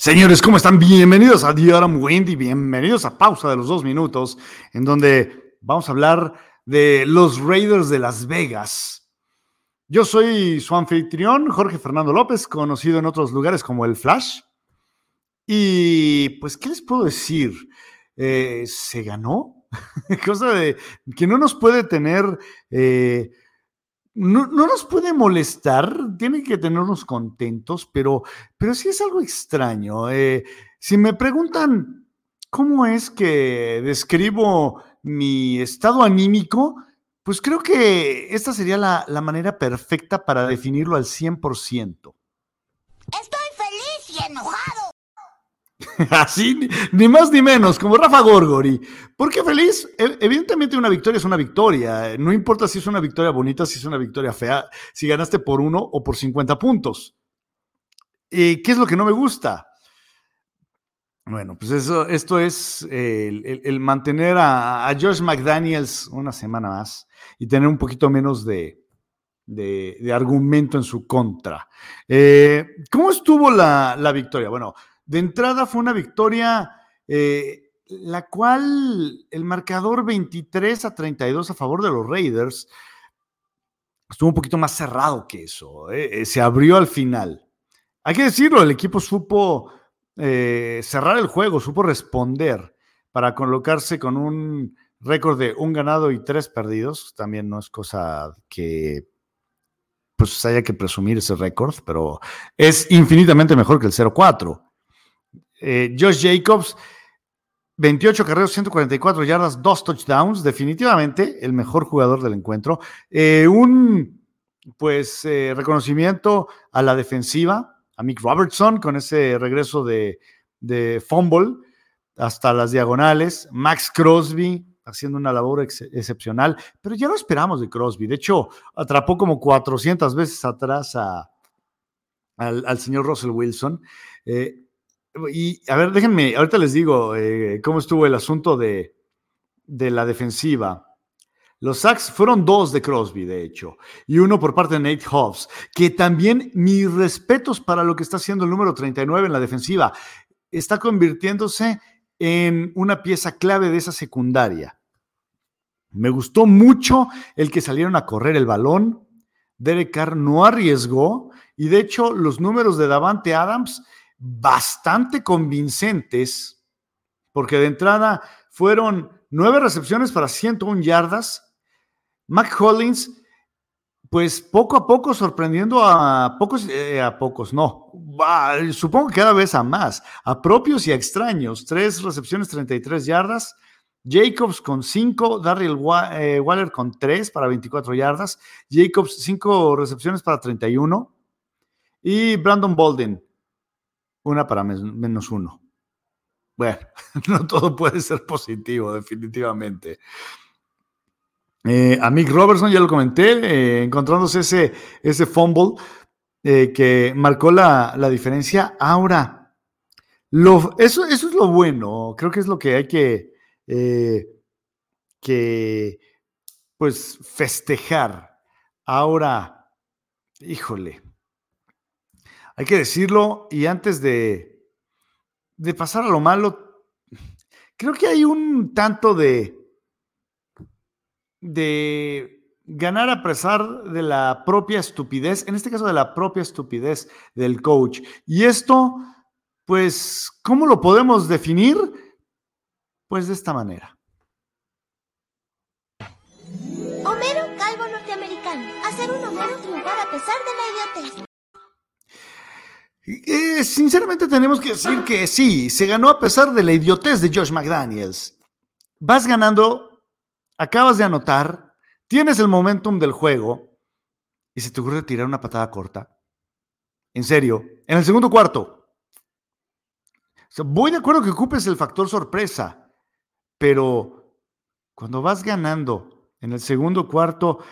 Señores, ¿cómo están? Bienvenidos a Diaram Wendy, bienvenidos a Pausa de los Dos Minutos, en donde vamos a hablar de los Raiders de Las Vegas. Yo soy su anfitrión, Jorge Fernando López, conocido en otros lugares como el Flash. Y pues, ¿qué les puedo decir? Eh, ¿Se ganó? Cosa de que no nos puede tener... Eh, no, nos puede molestar, tiene que tenernos contentos, pero, pero sí es algo extraño. Eh, si me preguntan cómo es que describo mi estado anímico, pues creo que esta sería la, la manera perfecta para definirlo al 100%. Estoy feliz y enojado. Así, ni más ni menos, como Rafa Gorgori. ¿Por qué feliz? E, evidentemente una victoria es una victoria. No importa si es una victoria bonita, si es una victoria fea, si ganaste por uno o por 50 puntos. ¿Qué es lo que no me gusta? Bueno, pues eso, esto es el, mantener a, a, Josh McDaniels una semana más y tener un poquito menos de, de, argumento en su contra. Eh, ¿Cómo estuvo la, la victoria? Bueno, de entrada fue una victoria, eh, la cual el marcador 23 a 32 a favor de los Raiders estuvo un poquito más cerrado que eso. Eh, eh, se abrió al final. Hay que decirlo, el equipo supo cerrar el juego, supo responder para colocarse con un récord de un ganado y tres perdidos. También no es cosa que pues haya que presumir ese récord, pero es infinitamente mejor que el 0-4. Eh, Josh Jacobs, 28 carreras, 144 yardas, dos touchdowns, definitivamente el mejor jugador del encuentro. Eh, un, pues, eh, reconocimiento a la defensiva, a Mick Robertson con ese regreso de, de fumble hasta las diagonales. Max Crosby haciendo una labor excepcional, pero ya lo esperamos de Crosby. De hecho, atrapó como 400 veces atrás a, al, señor Russell Wilson. Y a ver, déjenme, ahorita les digo eh, cómo estuvo el asunto de, la defensiva. Los sacks fueron dos de Crosby, de hecho, y uno por parte de Nate Hobbs, que también mis respetos para lo que está haciendo el número 39 en la defensiva. Está convirtiéndose en una pieza clave de esa secundaria. Me gustó mucho el que salieron a correr el balón. Derek Carr no arriesgó y de hecho los números de Davante Adams bastante convincentes, porque de entrada fueron nueve recepciones para 101 yardas. Mac Hollins, pues poco a poco sorprendiendo a pocos, eh, a pocos, no, supongo que cada vez a más, a propios y a extraños. Tres recepciones, 33 yardas. Jacobs con 5, Darryl eh, Waller con 3 para 24 yardas, Jacobs 5 recepciones para 31 y Brandon Bolden una para menos uno. Bueno, no todo puede ser positivo, definitivamente. Eh, a Robertson, ya lo comenté, eh, encontrándose ese, ese fumble eh, que marcó la, diferencia. Ahora, lo, eso, eso es lo bueno, creo que es lo que hay que, que pues, festejar. Ahora, híjole, hay que decirlo, y antes de, de pasar a lo malo, creo que hay un tanto de, de ganar a pesar de la propia estupidez, en este caso de la propia estupidez del coach. Y esto, pues, ¿cómo lo podemos definir? Pues de esta manera. Homero Calvo Norteamericano. Hacer un Homero triunfar a pesar de la idiotez. Eh, sinceramente tenemos que decir que sí, se ganó a pesar de la idiotez de Josh McDaniels. Vas ganando, acabas de anotar, tienes el momentum del juego y se te ocurre tirar una patada corta. En serio, en el segundo cuarto. voy de acuerdo que ocupes el factor sorpresa, pero cuando vas ganando en el segundo cuarto,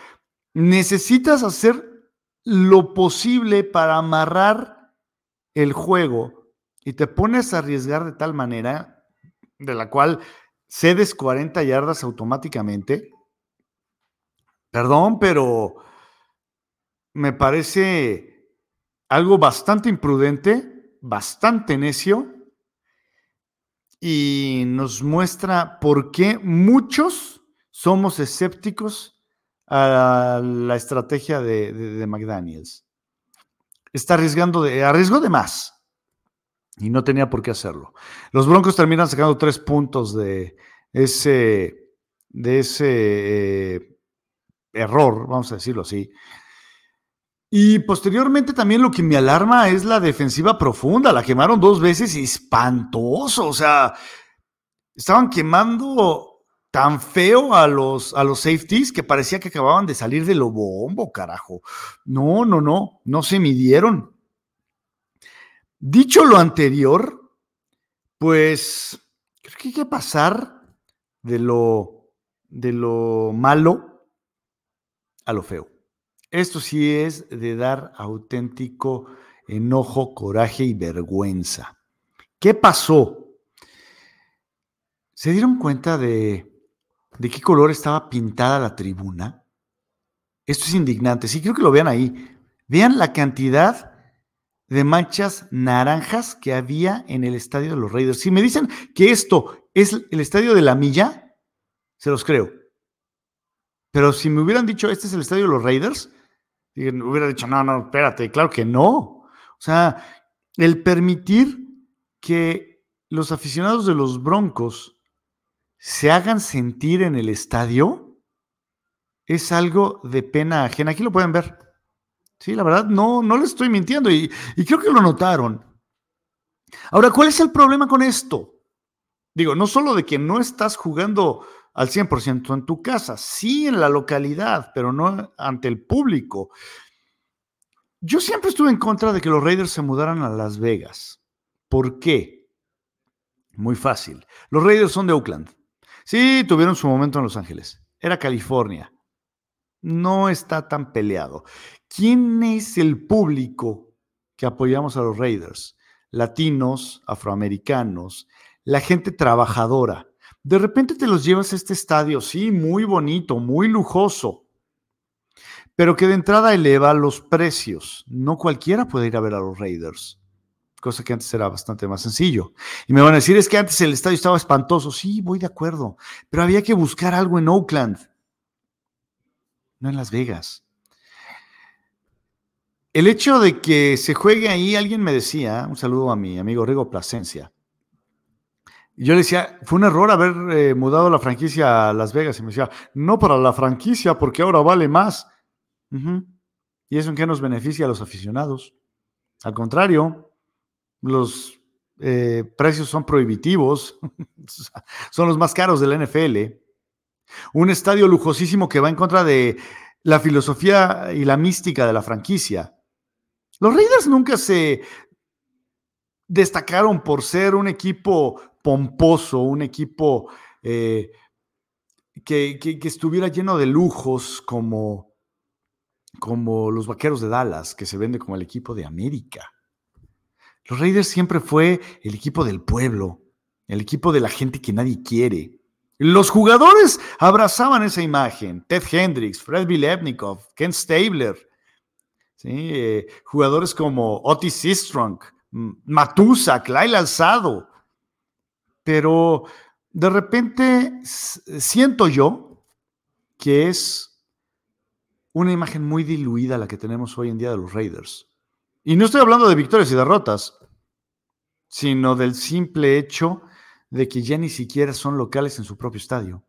necesitas hacer lo posible para amarrar el juego y te pones a arriesgar de tal manera de la cual cedes 40 yardas automáticamente, perdón, pero me parece algo bastante imprudente bastante necio y nos muestra por qué muchos somos escépticos a la estrategia de, McDaniels. Está arriesgando de, arriesgó de más y no tenía por qué hacerlo. Los Broncos terminan sacando tres puntos de ese, de ese eh, error, vamos a decirlo así. Y posteriormente también lo que me alarma es la defensiva profunda. La quemaron dos veces y espantoso. O sea, estaban quemando tan feo a los, a los safeties que parecía que acababan de salir de lo bombo, carajo. No, no, no, no se midieron. Dicho lo anterior, pues creo que hay que pasar de lo, de lo malo a lo feo. Esto sí es de dar auténtico enojo, coraje y vergüenza. ¿Qué pasó? ¿Se dieron cuenta de, de qué color estaba pintada la tribuna? Esto es indignante. Sí, creo que lo vean ahí. Vean la cantidad de manchas naranjas que había en el estadio de los Raiders. Si me dicen que esto es el estadio de la milla, se los creo. Pero si me hubieran dicho, este es el estadio de los Raiders, hubiera dicho, no, no, espérate, claro que no. O sea, el permitir que los aficionados de los Broncos se hagan sentir en el estadio es algo de pena ajena. Aquí lo pueden ver. Sí, la verdad, no, no les estoy mintiendo y, y creo que lo notaron. Ahora, ¿cuál es el problema con esto? Digo, no solo de que no estás jugando al 100% en tu casa, sí en la localidad, pero no ante el público. Yo siempre estuve en contra de que los Raiders se mudaran a Las Vegas. ¿Por qué? Muy fácil. Los Raiders son de Oakland. Sí, tuvieron su momento en Los Ángeles. Era California. No está tan peleado. ¿Quién es el público que apoyamos a los Raiders? Latinos, afroamericanos, la gente trabajadora. De repente te los llevas a este estadio, sí, muy bonito, muy lujoso, pero que de entrada eleva los precios. No cualquiera puede ir a ver a los Raiders, cosa que antes era bastante más sencillo. Y me van a decir, es que antes el estadio estaba espantoso. Sí, voy de acuerdo, pero había que buscar algo en Oakland, no en Las Vegas. El hecho de que se juegue ahí, alguien me decía, un saludo a mi amigo Rigo Plasencia, yo le decía, fue un error haber eh, mudado la franquicia a Las Vegas. Y me decía, no para la franquicia, porque ahora vale más. ¿Y eso en qué nos beneficia a los aficionados? Al contrario, los eh, precios son prohibitivos, son los más caros de la NFL. Un estadio lujosísimo que va en contra de la filosofía y la mística de la franquicia. Los Raiders nunca se destacaron por ser un equipo pomposo, un equipo eh, que, estuviera lleno de lujos como, como los Vaqueros de Dallas, que se vende como el equipo de América. Los Raiders siempre fue el equipo del pueblo, el equipo de la gente que nadie quiere. Los jugadores abrazaban esa imagen. Ted Hendricks, Fred Vilevnikov, Ken Stabler, eh, jugadores como Otis Sistrunk, Matusa, Kyle Alzado, pero de repente siento yo que es una imagen muy diluida la que tenemos hoy en día de los Raiders. Y no estoy hablando de victorias y derrotas, sino del simple hecho de que ya ni siquiera son locales en su propio estadio.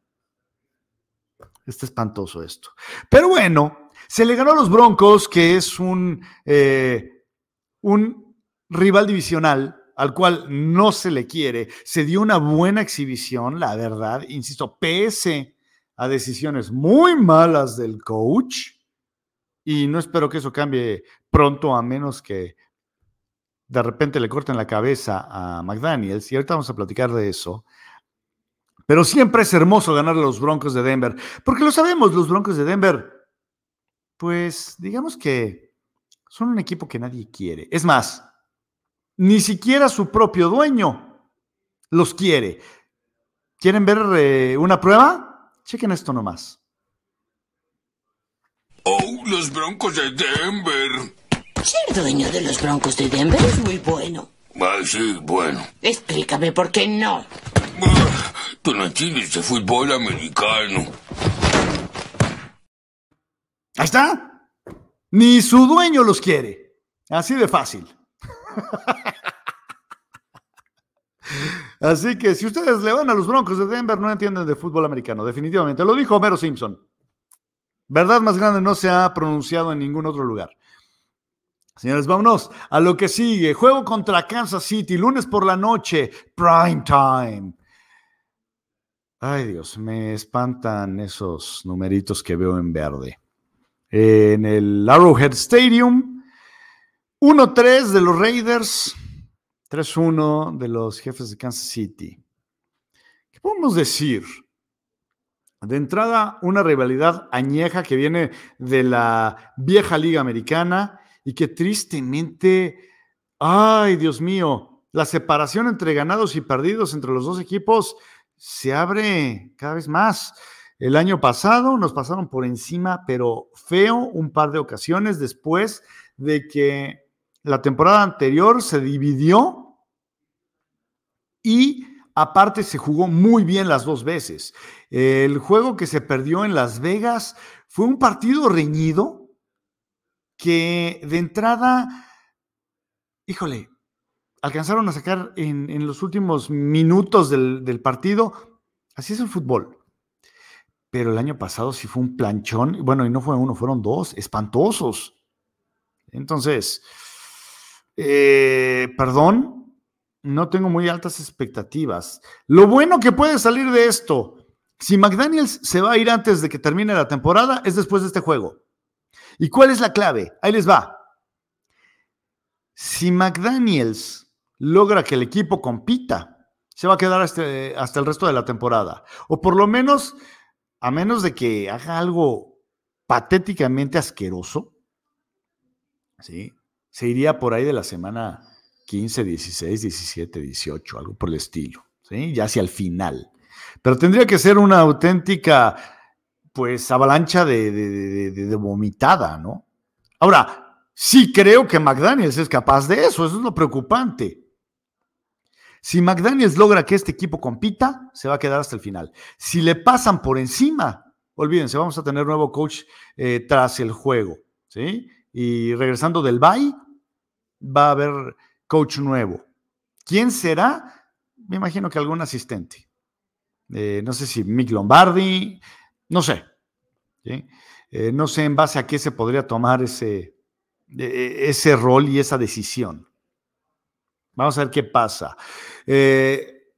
Está espantoso esto. Pero bueno, se le ganó a los Broncos, que es un, eh, un rival divisional al cual no se le quiere. Se dio una buena exhibición, la verdad, insisto, pese a decisiones muy malas del coach. Y no espero que eso cambie pronto, a menos que de repente le corten la cabeza a McDaniels. Y ahorita vamos a platicar de eso. Pero siempre es hermoso ganar a los Broncos de Denver, porque lo sabemos, los Broncos de Denver, pues digamos que son un equipo que nadie quiere. Es más, ni siquiera su propio dueño los quiere. ¿Quieren ver eh, una prueba? Chequen esto nomás. Oh, los Broncos de Denver. Ser dueño de los Broncos de Denver es muy bueno. Ah, sí, bueno. Explícame por qué no. Ah, Tú no entiendes de fútbol americano. Ahí está. Ni su dueño los quiere. Así de fácil. Así que si ustedes le van a los Broncos de Denver, no entienden de fútbol americano, definitivamente. Lo dijo Homero Simpson. Verdad más grande no se ha pronunciado en ningún otro lugar. Señores, vámonos a lo que sigue. Juego contra Kansas City, lunes por la noche, prime time. Ay Dios, me espantan esos numeritos que veo en verde. En el Arrowhead Stadium, 1-3 de los Raiders, 3-1 de los jefes de Kansas City. ¿Qué podemos decir? De entrada, una rivalidad añeja que viene de la vieja liga americana y que tristemente, ay Dios mío, la separación entre ganados y perdidos entre los dos equipos se abre cada vez más. El año pasado nos pasaron por encima, pero feo, un par de ocasiones después de que la temporada anterior se dividió y aparte se jugó muy bien las dos veces. El juego que se perdió en Las Vegas fue un partido reñido que de entrada, híjole, alcanzaron a sacar en, los últimos minutos del, del, partido. Así es el fútbol. Pero el año pasado sí fue un planchón. Bueno, y no fue uno, fueron dos, espantosos. Entonces, eh, perdón, no tengo muy altas expectativas. Lo bueno que puede salir de esto, si McDaniels se va a ir antes de que termine la temporada, es después de este juego. ¿Y cuál es la clave? Ahí les va. Si McDaniels logra que el equipo compita, se va a quedar hasta, hasta, el resto de la temporada. O por lo menos, a menos de que haga algo patéticamente asqueroso, ¿sí? se iría por ahí de la semana 15, 16, 17, 18, algo por el estilo, ¿sí? ya hacia el final. Pero tendría que ser una auténtica pues avalancha de, vomitada, ¿no? Ahora, sí creo que McDaniels es capaz de eso, eso es lo preocupante. Si McDaniels logra que este equipo compita, se va a quedar hasta el final. Si le pasan por encima, olvídense, vamos a tener nuevo coach eh, tras el juego, ¿sí? Y regresando del bye, va a haber coach nuevo. ¿Quién será? Me imagino que algún asistente. Eh, no sé si Mick Lombardi, no sé. Eh, no sé en base a qué se podría tomar ese, ese rol y esa decisión. Vamos a ver qué pasa. Eh,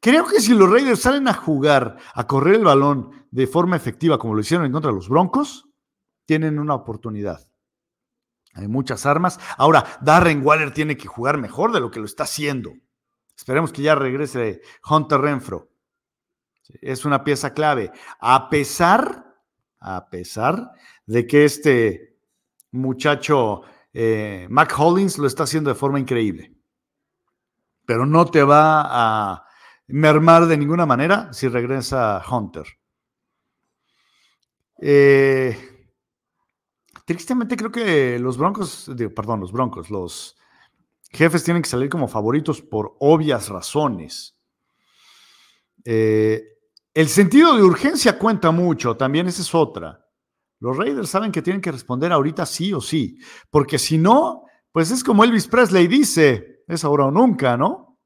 creo que si los Raiders salen a jugar, a correr el balón de forma efectiva, como lo hicieron en contra de los Broncos, tienen una oportunidad. Hay muchas armas. Ahora, Darren Waller tiene que jugar mejor de lo que lo está haciendo. Esperemos que ya regrese Hunter Renfro. Es una pieza clave. A pesar, a pesar de que este muchacho eh, Mac Hollins lo está haciendo de forma increíble. Pero no te va a mermar de ninguna manera si regresa Hunter. Eh, tristemente creo que los Broncos, perdón, los Broncos, los jefes tienen que salir como favoritos por obvias razones. Eh, el sentido de urgencia cuenta mucho, también esa es otra. Los Raiders saben que tienen que responder ahorita sí o sí, porque si no, pues es como Elvis Presley dice, es ahora o nunca, ¿no?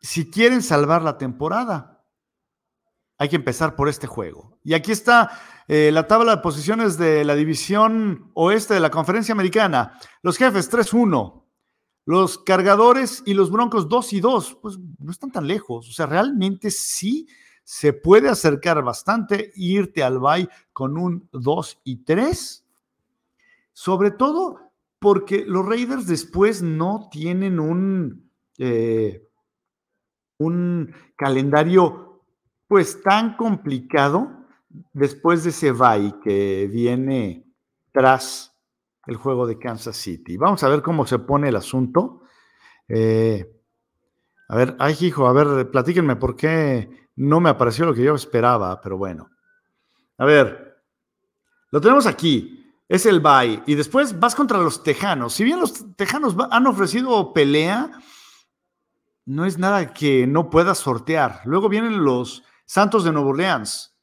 Si quieren salvar la temporada, hay que empezar por este juego. Y aquí está eh, la tabla de posiciones de la división oeste de la conferencia americana. Los jefes 3-1, los cargadores y los broncos 2 y 2, pues no están tan lejos. O sea, realmente sí se puede acercar bastante, irte al bye con un 2 y 3, sobre todo porque los Raiders después no tienen un, eh, un calendario pues tan complicado después de ese bye que viene tras el juego de Kansas City. Vamos a ver cómo se pone el asunto. Eh, a ver, ay, hijo, a ver, platíquenme por qué no me apareció lo que yo esperaba, pero bueno. A ver, lo tenemos aquí. Es el bye. Y después vas contra los Tejanos. Si bien los Tejanos han ofrecido pelea, no es nada que no puedas sortear. Luego vienen los Santos de Nueva Orleans.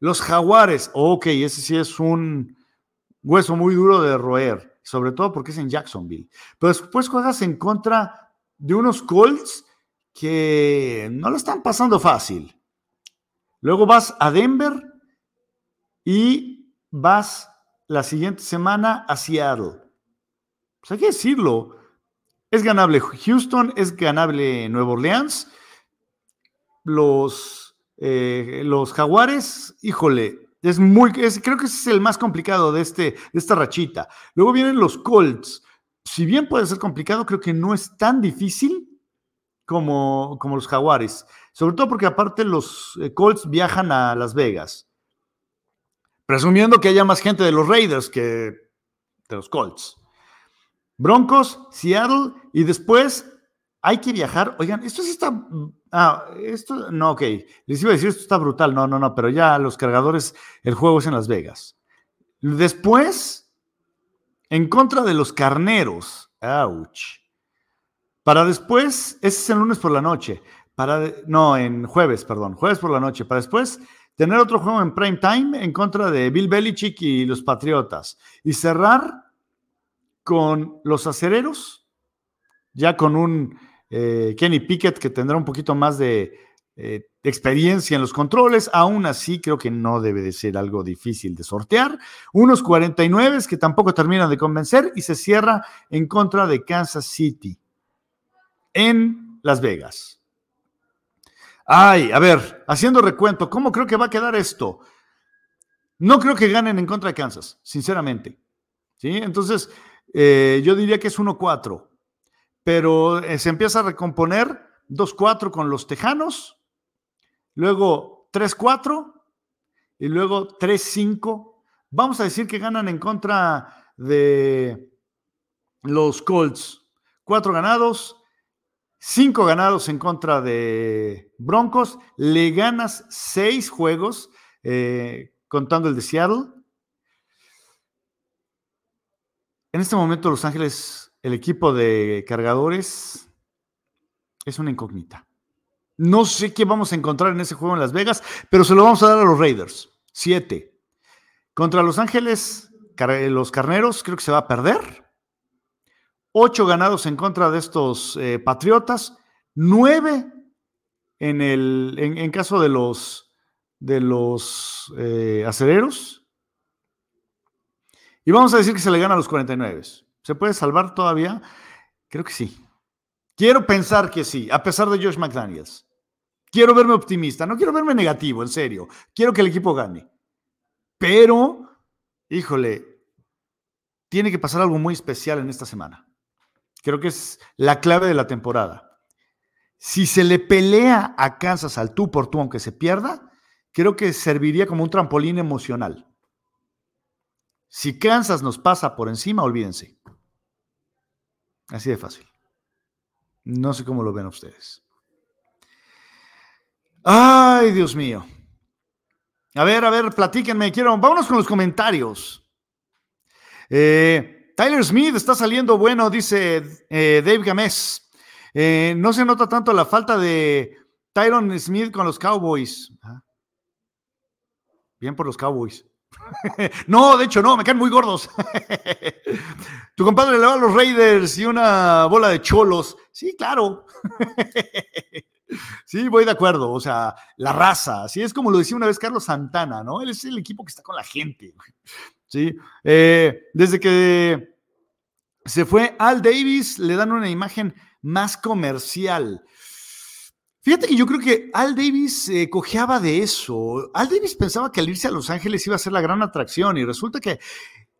Los Jaguares. Ok, ese sí es un hueso muy duro de roer. Sobre todo porque es en Jacksonville. Pero después juegas en contra de unos Colts que no lo están pasando fácil. Luego vas a Denver y vas la siguiente semana a Seattle. Pues hay que decirlo. Es ganable Houston, es ganable Nueva Orleans. Los, eh, los Jaguares, híjole, es muy, creo que ese es el más complicado de, este, de esta rachita. Luego vienen los Colts. Si bien puede ser complicado, creo que no es tan difícil como, como los Jaguares. Sobre todo porque aparte los eh, Colts viajan a Las Vegas. Presumiendo que haya más gente de los Raiders que de los Colts. Broncos, Seattle y después hay que viajar. Oigan, esto sí está. Ah, esto no, ok. Les iba a decir, esto está brutal. No, no, no, pero ya los cargadores, el juego es en Las Vegas. Después, en contra de los carneros. Ouch. Para después, ese es el lunes por la noche. Para, no, en jueves, perdón, jueves por la noche. Para después tener otro juego en prime time en contra de Bill Belichick y los Patriotas. Y cerrar con los acereros, ya con un eh, Kenny Pickett que tendrá un poquito más de eh, experiencia en los controles. Aún así, creo que no debe de ser algo difícil de sortear. Unos 49 que tampoco terminan de convencer y se cierra en contra de Kansas City en Las Vegas. Ay, a ver, haciendo recuento, ¿cómo creo que va a quedar esto? No creo que ganen en contra de Kansas, sinceramente. ¿Sí? Entonces, eh, yo diría que es 1-4, pero eh, se empieza a recomponer 2-4 con los Tejanos, luego 3-4 y luego 3-5. Vamos a decir que ganan en contra de los Colts. Cuatro ganados, cinco ganados en contra de Broncos. Le ganas seis juegos, eh, contando el de Seattle. En este momento, Los Ángeles, el equipo de cargadores es una incógnita. No sé qué vamos a encontrar en ese juego en Las Vegas, pero se lo vamos a dar a los Raiders. Siete. Contra Los Ángeles, los carneros, creo que se va a perder. Ocho ganados en contra de estos eh, Patriotas. Nueve en, el, en caso de los, de los eh, acereros. Y vamos a decir que se le gana a los 49. ¿Se puede salvar todavía? Creo que sí. Quiero pensar que sí, a pesar de Josh McDaniels. Quiero verme optimista, no quiero verme negativo, en serio. Quiero que el equipo gane. Pero, híjole, tiene que pasar algo muy especial en esta semana. Creo que es la clave de la temporada. Si se le pelea a Kansas al tú por tú, aunque se pierda, creo que serviría como un trampolín emocional. Si Kansas nos pasa por encima, olvídense. Así de fácil. No sé cómo lo ven ustedes. Ay, Dios mío. A ver, a ver, platíquenme. Quiero, vámonos con los comentarios. Eh, Tyler Smith está saliendo bueno, dice eh, Dave Gamés. Eh, no se nota tanto la falta de Tyron Smith con los Cowboys. Bien por los Cowboys. no, de hecho, no, me caen muy gordos. tu compadre le va a los Raiders y una bola de cholos. Sí, claro. sí, voy de acuerdo. O sea, la raza. Así es como lo decía una vez Carlos Santana, ¿no? Él es el equipo que está con la gente. Sí. Eh, desde que se fue Al Davis, le dan una imagen más comercial. Fíjate que yo creo que Al Davis eh, cojeaba de eso. Al Davis pensaba que al irse a Los Ángeles iba a ser la gran atracción y resulta que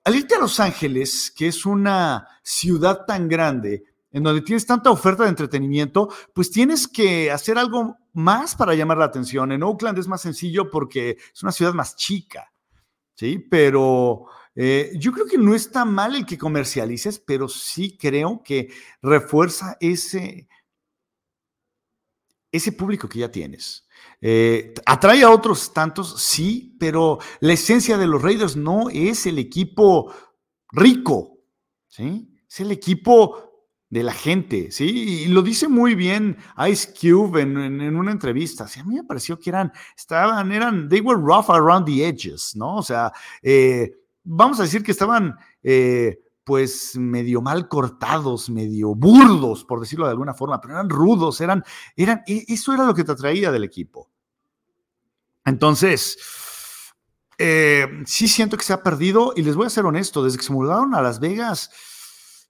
al irte a Los Ángeles, que es una ciudad tan grande, en donde tienes tanta oferta de entretenimiento, pues tienes que hacer algo más para llamar la atención. En Oakland es más sencillo porque es una ciudad más chica, ¿sí? Pero eh, yo creo que no está mal el que comercialices, pero sí creo que refuerza ese ese público que ya tienes. Eh, atrae a otros tantos, sí, pero la esencia de los Raiders no es el equipo rico, ¿sí? Es el equipo de la gente, ¿sí? Y lo dice muy bien Ice Cube en, una entrevista. a mí me pareció que eran, estaban, eran, they were rough around the edges, ¿no? O sea, eh, vamos a decir que estaban, eh, pues, medio mal cortados, medio burdos, por decirlo de alguna forma, pero eran rudos, eran, eran, e, eso era lo que te atraía del equipo. Entonces, eh, sí siento que se ha perdido y les voy a ser honesto, desde que se mudaron a Las Vegas,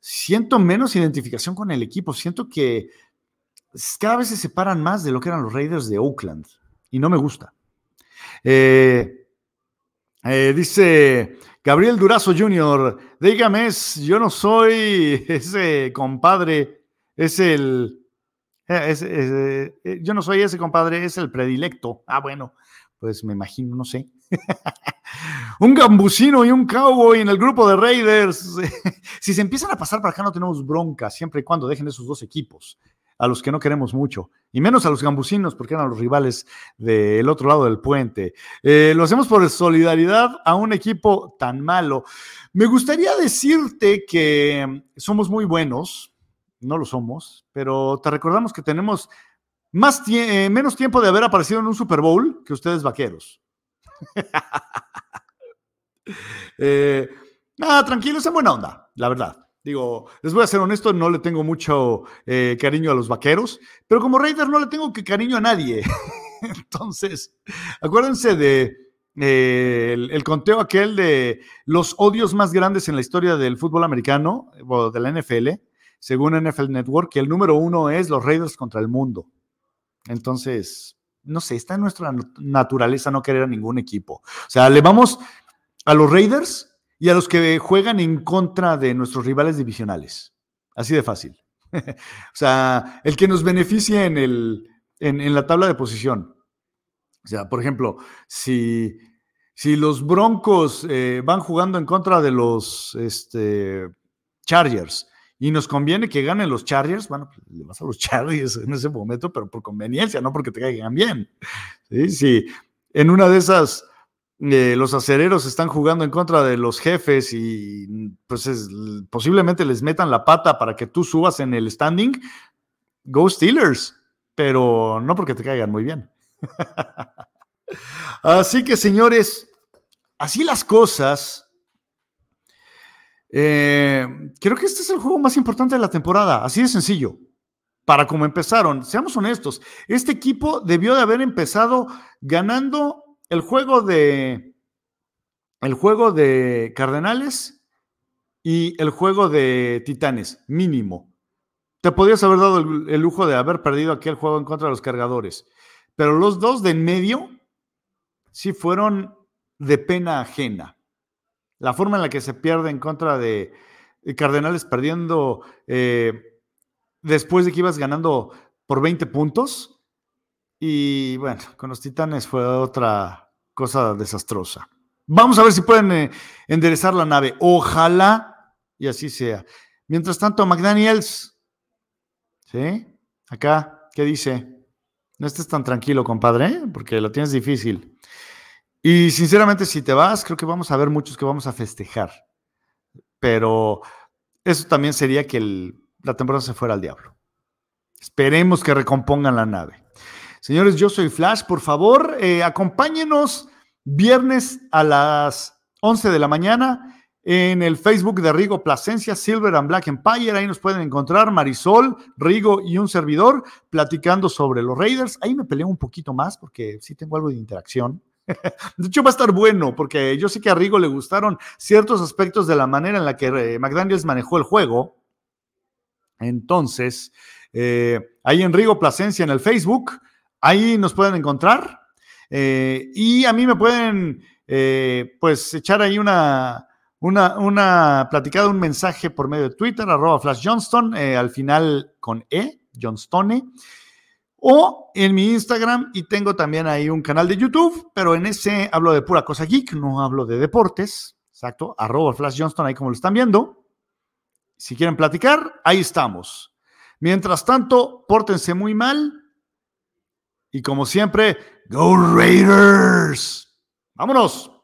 siento menos identificación con el equipo, siento que cada vez se separan más de lo que eran los Raiders de Oakland y no me gusta. Eh, eh, dice Gabriel Durazo Jr., dígame, yo no soy ese compadre, es el... yo no soy ese compadre, es el predilecto. Ah, bueno, pues me imagino, no sé. un gambusino y un cowboy en el grupo de Raiders. si se empiezan a pasar para acá no tenemos bronca, siempre y cuando dejen esos dos equipos, a los que no queremos mucho, y menos a los gambusinos, porque eran los rivales del otro lado del puente. Eh, lo hacemos por solidaridad a un equipo tan malo. Me gustaría decirte que somos muy buenos, no lo somos, pero te recordamos que tenemos más eh, menos tiempo de haber aparecido en un Super Bowl que ustedes vaqueros. eh, nada, tranquilos, en buena onda, la verdad. Digo, les voy a ser honesto, no le tengo mucho eh, cariño a los vaqueros, pero como Raider no le tengo que cariño a nadie. Entonces, acuérdense de eh, el, conteo aquel de los odios más grandes en la historia del fútbol americano, o de la NFL, según NFL Network, que el número uno es los Raiders contra el mundo. Entonces, no sé, está en nuestra naturaleza no querer a ningún equipo. O sea, le vamos a los Raiders y a los que juegan en contra de nuestros rivales divisionales. Así de fácil. o sea, el que nos beneficie en, el, en, la tabla de posición. O sea, por ejemplo, si, si los Broncos eh, van jugando en contra de los este, Chargers y nos conviene que ganen los Chargers, bueno, pues, le vas a los Chargers en ese momento, pero por conveniencia, no porque te caigan bien. Sí, sí. En una de esas, eh, los acereros están jugando en contra de los jefes y pues posiblemente les metan la pata para que tú subas en el standing, go Steelers, pero no porque te caigan muy bien. así que, señores, así las cosas. Eh, creo que este es el juego más importante de la temporada, así de sencillo. Para como empezaron, seamos honestos, este equipo debió de haber empezado ganando el juego de el juego de Cardenales y el juego de Titanes, mínimo. Te podrías haber dado el, lujo de haber perdido aquel juego en contra de los cargadores, pero los dos de en medio sí fueron de pena ajena la forma en la que se pierde en contra de Cardenales perdiendo eh, después de que ibas ganando por 20 puntos. Y bueno, con los Titanes fue otra cosa desastrosa. Vamos a ver si pueden eh, enderezar la nave. Ojalá y así sea. Mientras tanto, McDaniels, ¿sí? Acá, ¿qué dice? No estés tan tranquilo, compadre, ¿eh? porque lo tienes difícil. Y sinceramente, si te vas, creo que vamos a ver muchos que vamos a festejar. Pero eso también sería que la temporada se fuera al diablo. Esperemos que recompongan la nave. Señores, yo soy Flash. Por favor, eh, acompáñenos viernes a las 11 de la mañana en el Facebook de Rigo Plasencia, Silver and Black Empire. Ahí nos pueden encontrar Marisol, Rigo y un servidor platicando sobre los Raiders. Ahí me peleo un poquito más porque sí tengo algo de interacción. De hecho, va a estar bueno, porque yo sé que a Rigo le gustaron ciertos aspectos de la manera en la que eh, McDaniels manejó el juego. Entonces, eh, ahí en Rigo Plasencia en el Facebook, ahí nos pueden encontrar. Eh, y a mí me pueden, pues, echar ahí una, una, una platicada, un mensaje por medio de Twitter, arroba Flash Johnston, al final con E, Johnstone o en mi Instagram y tengo también ahí un canal de YouTube, pero en ese hablo de pura cosa geek, no hablo de deportes. Exacto, arroba Flash Johnston, ahí como lo están viendo. Si quieren platicar, ahí estamos. Mientras tanto, pórtense muy mal Y como siempre, Go Raiders. Vámonos.